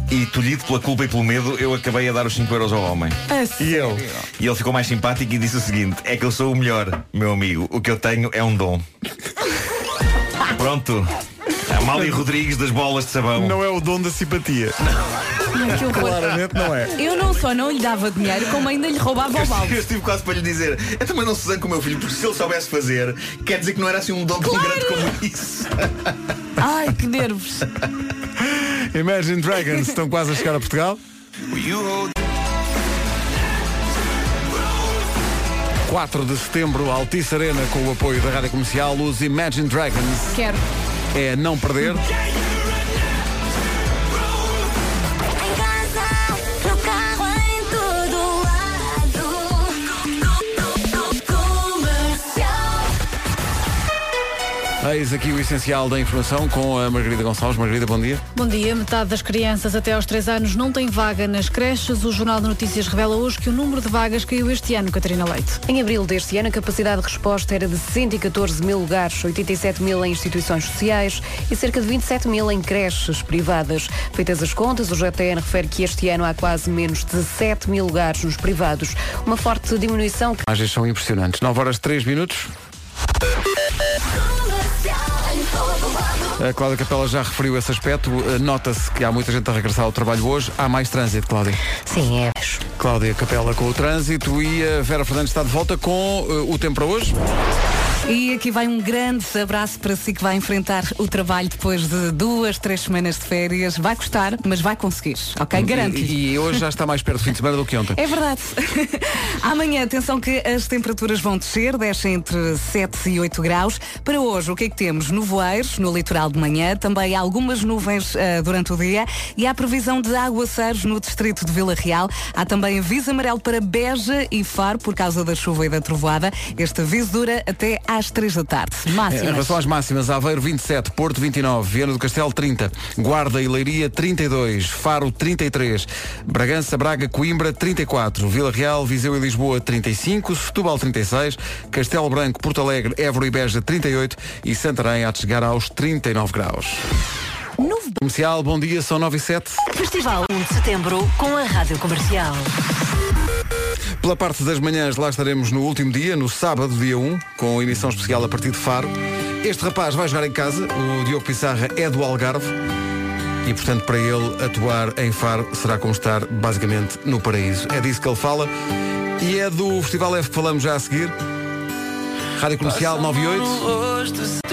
E tolhido pela culpa e pelo medo, eu acabei a dar os 5 euros ao homem. A E eu? E ele ficou mais simpático e disse o seguinte: é que eu sou o melhor, meu amigo. O que eu tenho é um dom. Pronto. Amália Rodrigues das bolas de sabão. Não é o dom da simpatia. Que horror. Claramente não é. Eu não só não lhe dava dinheiro, como ainda lhe roubava o Eu balde. estive quase para lhe dizer Eu também não se zangue com o meu filho Porque se ele soubesse fazer Quer dizer que não era assim um dom tão grande como isso Ai, que nervos. Imagine Dragons estão quase a chegar a Portugal. 4 de setembro, Altice Arena, com o apoio da Rádio Comercial, os Imagine Dragons. Quero. É não perder. Eis aqui o essencial da informação com a Margarida Gonçalves. Margarida, bom dia. Bom dia. Metade das crianças até aos 3 anos não tem vaga nas creches. O Jornal de Notícias revela hoje que o número de vagas caiu este ano, Catarina Leite. Em abril deste ano, a capacidade de resposta era de 114 mil lugares, 87 mil em instituições sociais e cerca de 27 mil em creches privadas. Feitas as contas, o JTN refere que este ano há quase menos de 7 mil lugares nos privados. Uma forte diminuição que Imagens são impressionantes. 9 horas 3 minutos. A Cláudia Capela já referiu esse aspecto. Eh, Nota-se que há muita gente a regressar ao trabalho hoje. Há mais trânsito, Cláudia. Sim, é. Cláudia Capela com o trânsito e a Vera Fernandes está de volta com uh, o tempo para hoje. E aqui vai um grande abraço para si que vai enfrentar o trabalho depois de duas, três semanas de férias. Vai custar, mas vai conseguir, ok? Garanto. E, e hoje já está mais perto do fim de semana do que ontem. É verdade. Amanhã, atenção que as temperaturas vão descer, descem entre 7 e 8 graus. Para hoje, o que é que temos? Nevoeiros no litoral de manhã, também algumas nuvens uh, durante o dia e há previsão de aguaceiros no distrito de Vila Real. Há também aviso amarelo para Beja e Faro por causa da chuva e da trovoada. Este aviso dura até às 3 da tarde. Em Máximas. relação às máximas, Aveiro 27, Porto 29, Viana do Castelo 30, Guarda e Leiria 32, Faro 33, Bragança, Braga, Coimbra 34, Vila Real, Viseu e Lisboa 35, Setúbal 36, Castelo Branco, Porto Alegre, Évora e Beja 38 e Santarém a chegar aos 39 graus. Comercial, bom dia, são 9 e 7. Festival 1 de setembro com a Rádio Comercial. Pela parte das manhãs, lá estaremos no último dia, no sábado, dia 1, com emissão especial a partir de Faro. Este rapaz vai jogar em casa, o Diogo Pissarra é do Algarve. E, portanto, para ele atuar em Faro será como estar, basicamente, no paraíso. É disso que ele fala. E é do Festival F que falamos já a seguir. Rádio Comercial 98.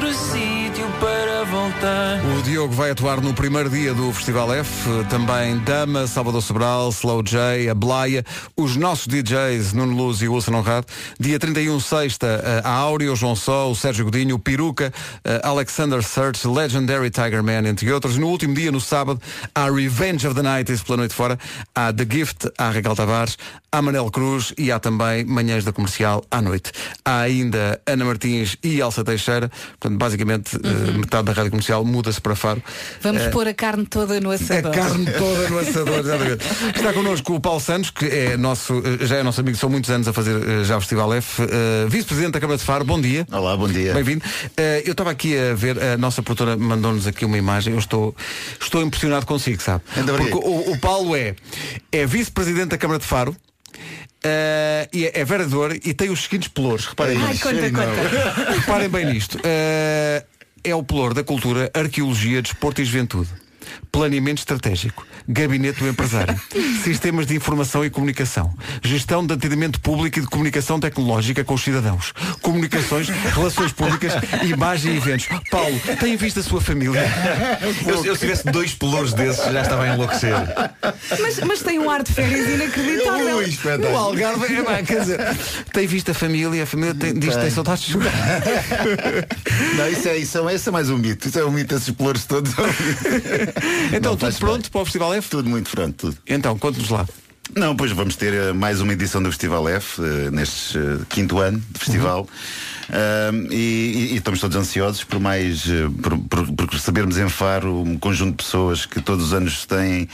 O Diogo vai atuar no primeiro dia do Festival F, também Dama, Salvador Sobral, Slow J, a Blaia, os nossos DJs, Nuno Luz e Wilson Honrado. Dia 31, sexta, eh, a Áurea, o João Sol, o Sérgio Godinho, o Peruca, eh, Alexander Search, Legendary Tiger Man, entre outros. No último dia, no sábado, há Revenge of the Night, isso pela noite fora, há The Gift, há Raquel Tavares, há Manel Cruz e há também Manhãs da Comercial à noite. Há ainda Ana Martins e Elsa Teixeira, portanto, basicamente, eh, metade da Rádio Comercial muda-se para Faro. Vamos Eh, pôr a carne toda no a assador. carne toda no assador, exatamente. Está connosco o Paulo Santos, que é nosso, eh, já é nosso amigo, são muitos anos a fazer já o Festival F, eh, vice-presidente da Câmara de Faro, bom dia. Olá, bom dia. Bem-vindo. Eh, eu estava aqui a ver, a nossa produtora mandou-nos aqui uma imagem, eu estou, estou impressionado consigo, sabe? Porque o, o Paulo é, é vice-presidente da Câmara de Faro, eh, e é, é vereador e tem os seguintes pelouros, reparem Ai, conta, conta. Reparem bem nisto. Eh, é o pelour da cultura, arqueologia, desporto e juventude. Planeamento estratégico, gabinete do empresário, sistemas de informação e comunicação, gestão de atendimento público e de comunicação tecnológica com os cidadãos, comunicações, relações públicas, imagem e eventos. Paulo, tem visto a sua família? Eu, eu se tivesse dois pelouros desses já estava a enlouquecer. Mas, mas tem um ar de férias inacreditável. Ui, espetáculo. O Algarve, é, bem, quer dizer, tem visto a família, a família tem, diz que tem saudades de jogar. Não, isso é, isso é, esse é mais um mito. Isso é um mito, esses pelouros todos. Então, Não, tudo pronto bem. para o Festival F? Tudo muito pronto, tudo. Então, conte-nos lá. Não, pois vamos ter eh, mais uma edição do Festival F, eh, neste eh, quinto ano de festival. Ahm, e, e- e estamos todos ansiosos por mais eh, por, por- por sabermos em Faro um conjunto de pessoas que todos os anos têm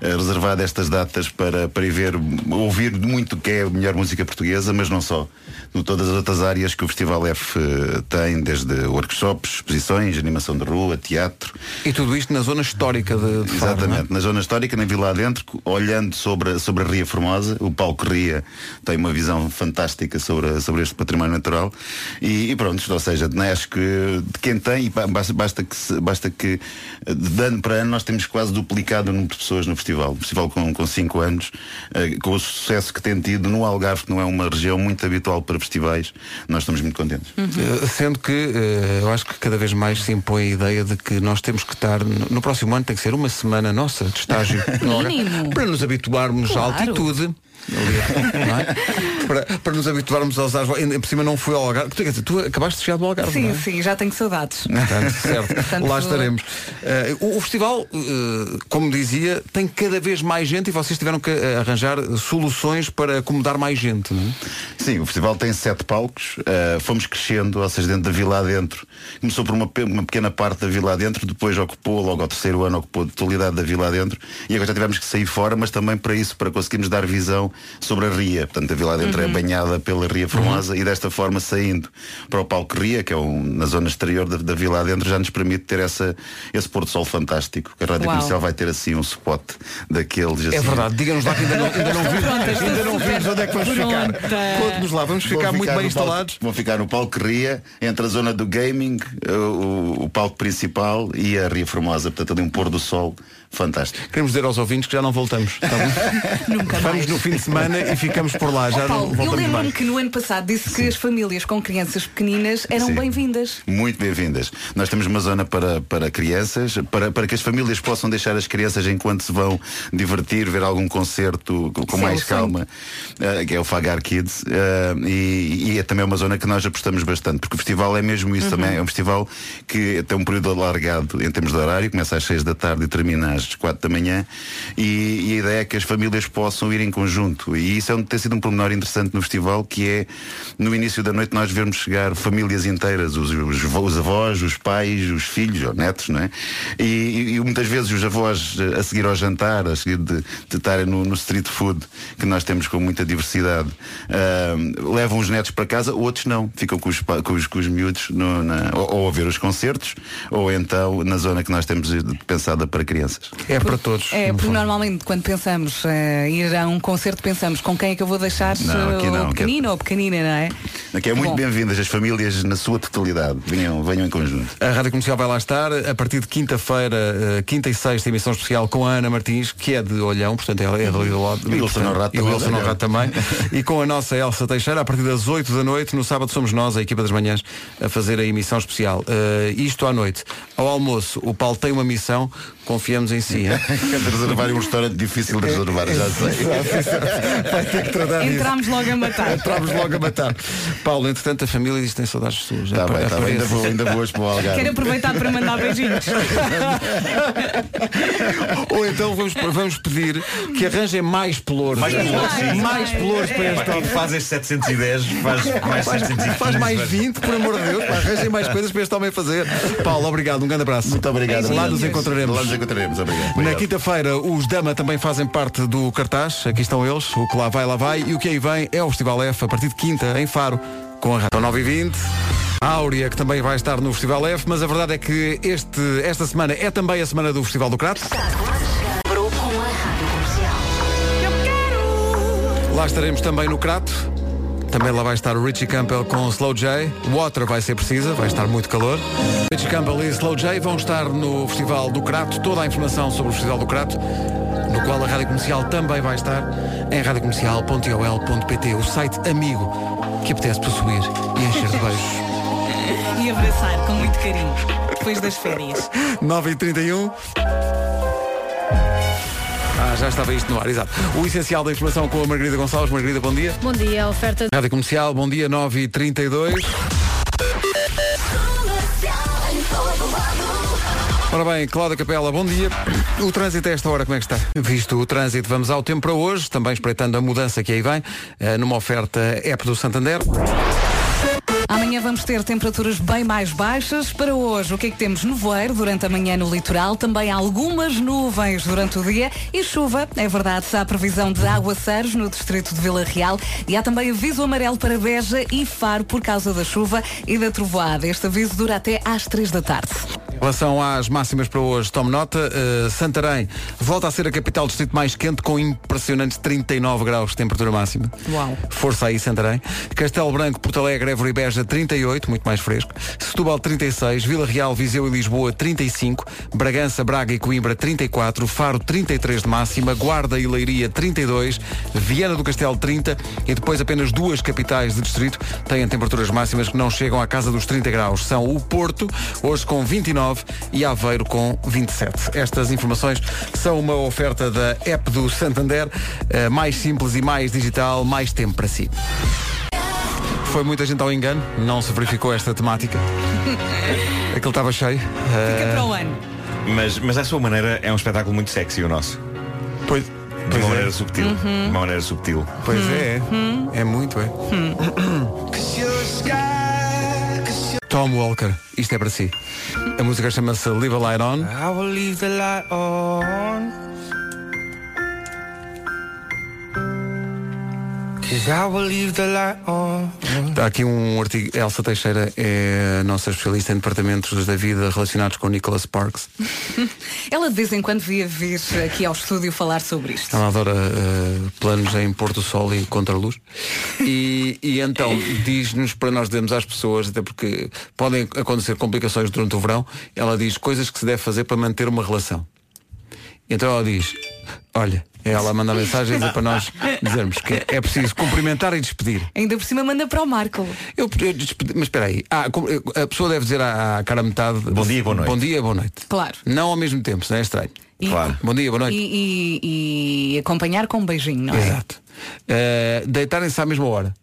eh, reservado estas datas para, para ir ver, ouvir muito o que é a melhor música portuguesa, mas não só. No todas as outras áreas que o Festival F eh, tem, desde workshops, exposições, animação de rua, teatro. E tudo isto na zona histórica de, de Faro, é? Exatamente, na zona histórica, na Vila Adentro, olhando sobre, a- sobre a Ria Formosa, o Paulo Ria tem uma visão fantástica sobre, a- sobre este património natural e, e pronto, ou seja, né, acho que de quem tem, e ba- basta, basta, que, se- basta que de ano para ano nós temos quase duplicado o número de pessoas no festival. O festival com, com cinco anos, eh, com o sucesso que tem tido no Algarve, que não é uma região muito habitual para festivais, nós estamos muito contentes. Eh, Sendo que eh, eu acho que cada vez mais se impõe a ideia de que nós temos que estar no, no próximo ano tem que ser uma semana nossa de estágio para nos habituarmos à Claro. altitude. É? para, para nos habituarmos aos árvores. Ainda por cima não foi ao Algarve. Tu, quer dizer, tu acabaste de chegar do Algarve. Sim, não é? sim, já tenho saudades. Portanto, certo. Portanto, Lá estaremos. Eh, o, o festival, eh, como dizia, tem cada vez mais gente e vocês tiveram que arranjar soluções para acomodar mais gente, não é? Sim, o festival tem sete palcos, uh, fomos crescendo, ou seja, dentro da vila adentro. Começou por uma, uma pequena parte da vila adentro, depois ocupou, logo ao terceiro ano, ocupou a totalidade da vila adentro e agora já tivemos que sair fora, mas também para isso, para conseguirmos dar visão sobre a Ria. Portanto, a vila adentro é banhada pela Ria Formosa e desta forma saindo para o palco Ria, que é um, na zona exterior da, da vila adentro, já nos permite ter essa, esse pôr do sol fantástico. que A Rádio Uau. Comercial vai ter assim um spot daqueles assim. É verdade, diga-nos lá que ainda não, ainda não vimos, ainda não vimos onde é que vamos ficar. Conte-nos lá, vamos ficar Vão muito bem no instalados. palco- vão ficar no palco Ria, entre a zona do gaming, o, o palco principal e a Ria Formosa. Portanto, ali um pôr do sol fantástico. Queremos dizer aos ouvintes que já não voltamos. Tá? Nunca Vamos mais. no fim de semana e ficamos por lá. Já Ó, Paulo, não eu lembro-me que no ano passado disse que as famílias com crianças pequeninas eram Sim. bem-vindas. Muito bem-vindas. Nós temos uma zona para, para crianças, para, para que as famílias possam deixar as crianças enquanto se vão divertir, ver algum concerto com, Sim, mais sim. calma, eh, que é o Fagar Kids. eh, e, e é também uma zona que nós apostamos bastante, porque o festival é mesmo isso também. É um festival que tem um período alargado em termos de horário, começa às 6 da tarde e termina às 4 da manhã. E, e a ideia é que as famílias possam ir em conjunto. E isso é um, tem sido um pormenor interessante no festival, que é no início da noite nós vermos chegar famílias inteiras, os, os, os avós, os pais, os filhos ou netos, não é? E, e- muitas vezes os avós eh, a seguir ao jantar, a seguir de, de estarem no, no street food, que nós temos com muita diversidade, ah, levam os netos para casa, outros não, ficam com os, com os, com os miúdos no- na- ou, ou a ver os concertos, ou então na zona que nós temos eh, pensada para crianças. É para todos. É, porque fundo. normalmente quando pensamos eh, ir a um concerto, pensamos com quem é que eu vou deixar Não, aqui eh, não, o aqui é- pequenino ou pequenina, não é? Aqui é muito Bom. bem-vindas as famílias na sua totalidade. Venham, venham em conjunto. A Rádio Comercial vai lá estar a partir de quinta-feira, eh, quinta e sexta, emissão especial com a Ana Martins, que é de Olhão, portanto ela é do Lado. E o Wilson Honrado E o também é Wilson. Honrado também. E com a nossa Elsa Teixeira, a partir das 8 da noite, no sábado somos nós, a equipa das manhãs, a fazer a emissão especial. Eh, isto à noite. Ao almoço, o Paulo tem uma missão, confiamos em si. Quer reservar um restaurante difícil de reservar, já sei. Vai ter que tratar disso. Entramos logo a matar. Entramos logo a matar. Paulo, entretanto, a família diz que tem saudades suas. Está É para- bem, é está para bem, ainda vou, ainda vou hoje para o Algarve. Quero aproveitar para mandar beijinhos. Ou então vamos, vamos pedir que arranjem mais pelouros. Mais pelouros, sim. mais pelouros para É, pá, quem faz estes 710 faz mais 715. Faz mais 20, por amor de Deus, arranjem mais coisas para este homem fazer. Paulo, obrigado, um grande abraço. Muito obrigado. Lá nos encontraremos. Nos encontraremos, obrigado. Na quinta-feira, os Dama também fazem parte do cartaz. Aqui estão eles. O que lá vai, lá vai. E o que aí vem é o Festival F, a partir de quinta, em Faro, com a Rádio 9 e 20. A Áurea, que também vai estar no Festival F, mas a verdade é que este, esta semana é também a semana do Festival do Crato. Lá estaremos também no Crato. Também lá vai estar o Richie Campbell com o Slow J. Water vai ser precisa, vai estar muito calor. Richie Campbell e Slow J vão estar no Festival do Crato. Toda a informação sobre o Festival do Crato, no qual a Rádio Comercial também vai estar, em radiocomercial.ol.pt, o site amigo que apetece possuir e encher de beijos. E abraçar com muito carinho. Depois das férias. 9h31. Já estava isto no ar, exato. O essencial da informação com a Margarida Gonçalves. Margarida, bom dia. Bom dia, oferta Rádio Comercial, bom dia, 9h32. Ora bem, Cláudia Capela, bom dia. O trânsito a esta hora, como é que está? Visto o trânsito, vamos ao tempo para hoje, também espreitando a mudança que aí vem, eh, numa oferta app do Santander. Amanhã vamos ter temperaturas bem mais baixas. Para hoje, o que é que temos? Nevoeiro durante a manhã no litoral, também algumas nuvens durante o dia e chuva. É verdade, há previsão de aguaceiros no distrito de Vila Real e há também aviso amarelo para Beja e Faro por causa da chuva e da trovoada. Este aviso dura até às três da tarde. Em relação às máximas para hoje, tome nota, eh, Santarém volta a ser a capital do distrito mais quente com impressionantes 39 graus de temperatura máxima. Uau. Força aí, Santarém. Castelo Branco, Porto Alegre, Évora e Beja, 38, muito mais fresco. Setúbal, 36. Vila Real, Viseu e Lisboa, 35. Bragança, Braga e Coimbra, 34. Faro, 33 de máxima. Guarda e Leiria, 32. Viana do Castelo, 30. E depois apenas duas capitais de distrito têm temperaturas máximas que não chegam à casa dos 30 graus. São o Porto, hoje com 29 e Aveiro com 27. Estas informações são uma oferta da app do Santander, eh, mais simples e mais digital, mais tempo para si. Foi muita gente ao engano, não se verificou esta temática. Aquilo estava cheio. Eh, Fica para o ano. Mas, mas à sua maneira é um espetáculo muito sexy o nosso. pois, De uma é, maneira subtil. De uma maneira subtil. pois é, é muito, é. Tom Walker, isto é para si. A música chama-se Live a Light On. Há aqui um artigo. Elsa Teixeira é a nossa especialista em departamentos da vida relacionados com Nicholas Sparks. Ela de vez em quando devia vir aqui ao estúdio falar sobre isto. Ela adora eh, planos em pôr do sol e contra luz. E, e então diz-nos para nós dizermos às pessoas, até porque podem acontecer complicações durante o verão, ela diz coisas que se deve fazer para manter uma relação. Então ela diz, olha, ela manda dizer para nós dizermos que é preciso cumprimentar e despedir. Ainda por cima manda para o Marco. Eu, eu despedi- mas espera aí, ah, a pessoa deve dizer à, à cara metade Bom dia e boa noite. Bom dia e boa noite. Claro. Não ao mesmo tempo, senão é estranho. E- Claro. Bom dia, boa noite. E, e- e acompanhar com um beijinho, não é? Exato. Uh, Deitarem-se à mesma hora.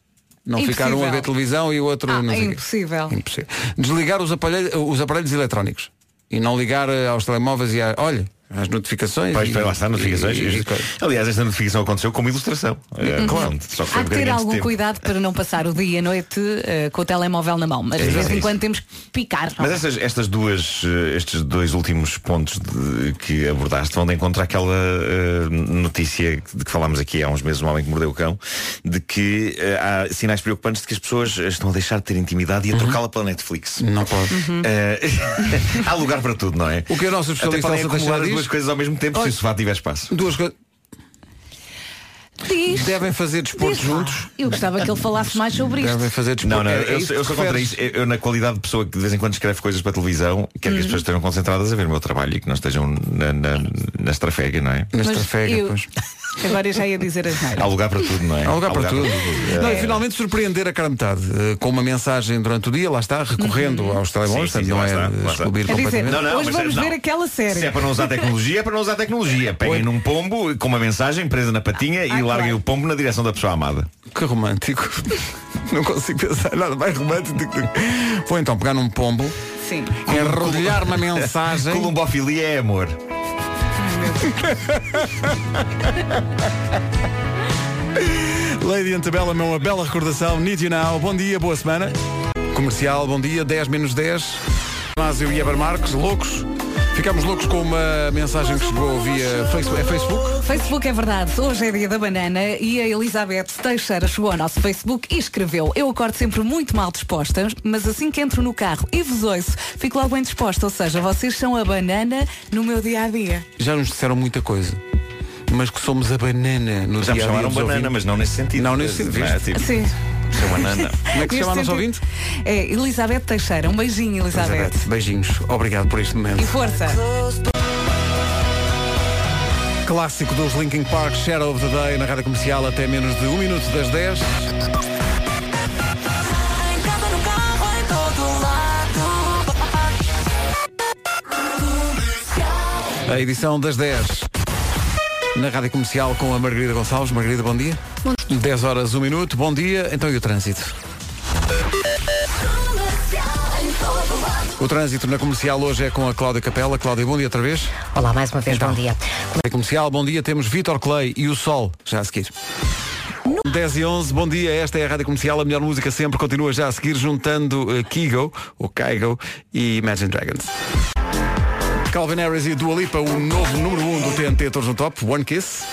Não ficar um a Impossível. ver televisão e o outro Ah, não é sei quê. impossível. Impossível. Desligar os aparelhos, os aparelhos eletrónicos. E não ligar eh, aos telemóveis e a, olha, às notificações. Pois, e, pois, lá está, notificações. e- e- Aliás, esta notificação aconteceu como ilustração. É, Claro. Só que Há um que ter de algum tempo. cuidado para não passar o dia e a noite eh, com o telemóvel na mão. Mas de É vez isso, em é quando temos que picar. Mas é? estas, estas duas, eh, estes dois últimos pontos de- que abordaste vão de encontro àquela eh, notícia de que falámos aqui há uns meses, um homem que mordeu o cão, de que eh, há sinais preocupantes de que as pessoas estão a deixar de ter intimidade e a trocá-la pela Netflix. Não pode. Eh, há lugar para tudo, não é? O que a nossa especialista acumular as diz? Duas coisas ao mesmo tempo se o sofá tiver espaço. Duas coisas. Diz. Devem fazer desporto Diz juntos. Eu gostava que ele falasse mais sobre isto. Devem fazer desporto. Não, não, É- é eu, eu sou contra isso. Eu, eu, na qualidade de pessoa que de vez em quando escreve coisas para a televisão, quero que as pessoas estejam concentradas a ver o meu trabalho e que não estejam na, na, na estrafega, não é? Na estrafega, eu- pois. Agora eu já ia dizer as Há lugar para tudo, não é? Há lugar para tudo. É. Não, e finalmente surpreender a cara metade eh, com uma mensagem durante o dia, lá está, recorrendo aos telemóveis, Sim, não é está, de lá está. excluir É dizer, completamente. Não, não, hoje mas vamos não. ver aquela série. Se é para não usar tecnologia, é para não usar tecnologia. Peguem num pombo com uma mensagem presa na patinha e Ah, larguem claro. o pombo na direção da pessoa amada. Que romântico. Não consigo pensar nada mais romântico. do que- Vou então pegar num pombo, Sim. enrodilhar uma mensagem. Columbofilia é amor. Lady Antebellum é uma bela recordação. Need You Now. Bom dia, boa semana. Comercial, bom dia, 10 menos 10. Másio e Eber Marques, loucos. Ficámos loucos com uma mensagem que chegou via Facebook. É Facebook? Facebook é verdade, hoje é dia da banana e a Elizabeth Teixeira chegou ao nosso Facebook e escreveu Eu acordo sempre muito mal disposta, mas assim que entro no carro e vos ouço, fico logo bem disposta, ou seja, vocês são a banana no meu dia-a-dia. Já nos disseram muita coisa. Mas que somos a banana no Já me dia dia chamaram banana, ouvintes. mas não nesse sentido. Não nesse sentido, Não é? Tipo, Sim. Sou banana. Como é que se chama a nossa ouvinte? É Elizabeth Teixeira, um beijinho Elizabeth. Elizabeth, Beijinhos. Obrigado por este momento. E força. Clássico dos Linkin Park, Shadow of the Day, na rádio comercial até menos de um minuto das 10. A edição das 10 na rádio comercial com a Margarida Gonçalves. Margarida, bom dia. 10 horas, 1 minuto. Bom dia. Então e o trânsito? O trânsito na comercial hoje é com a Cláudia Capela. Cláudia, bom dia outra vez. Olá, mais uma vez, Então. bom dia. Rádio Comercial, bom dia. Temos Vitor Clay e o Sol, já a seguir. 10 e 11, bom dia. Esta é a Rádio Comercial, a melhor música sempre. Continua já a seguir, juntando uh, Kigo, ou Kygo, e Imagine Dragons. Calvin Harris e Dua Lipa, o novo número 1 um do TNT Todos no Top, One Kiss.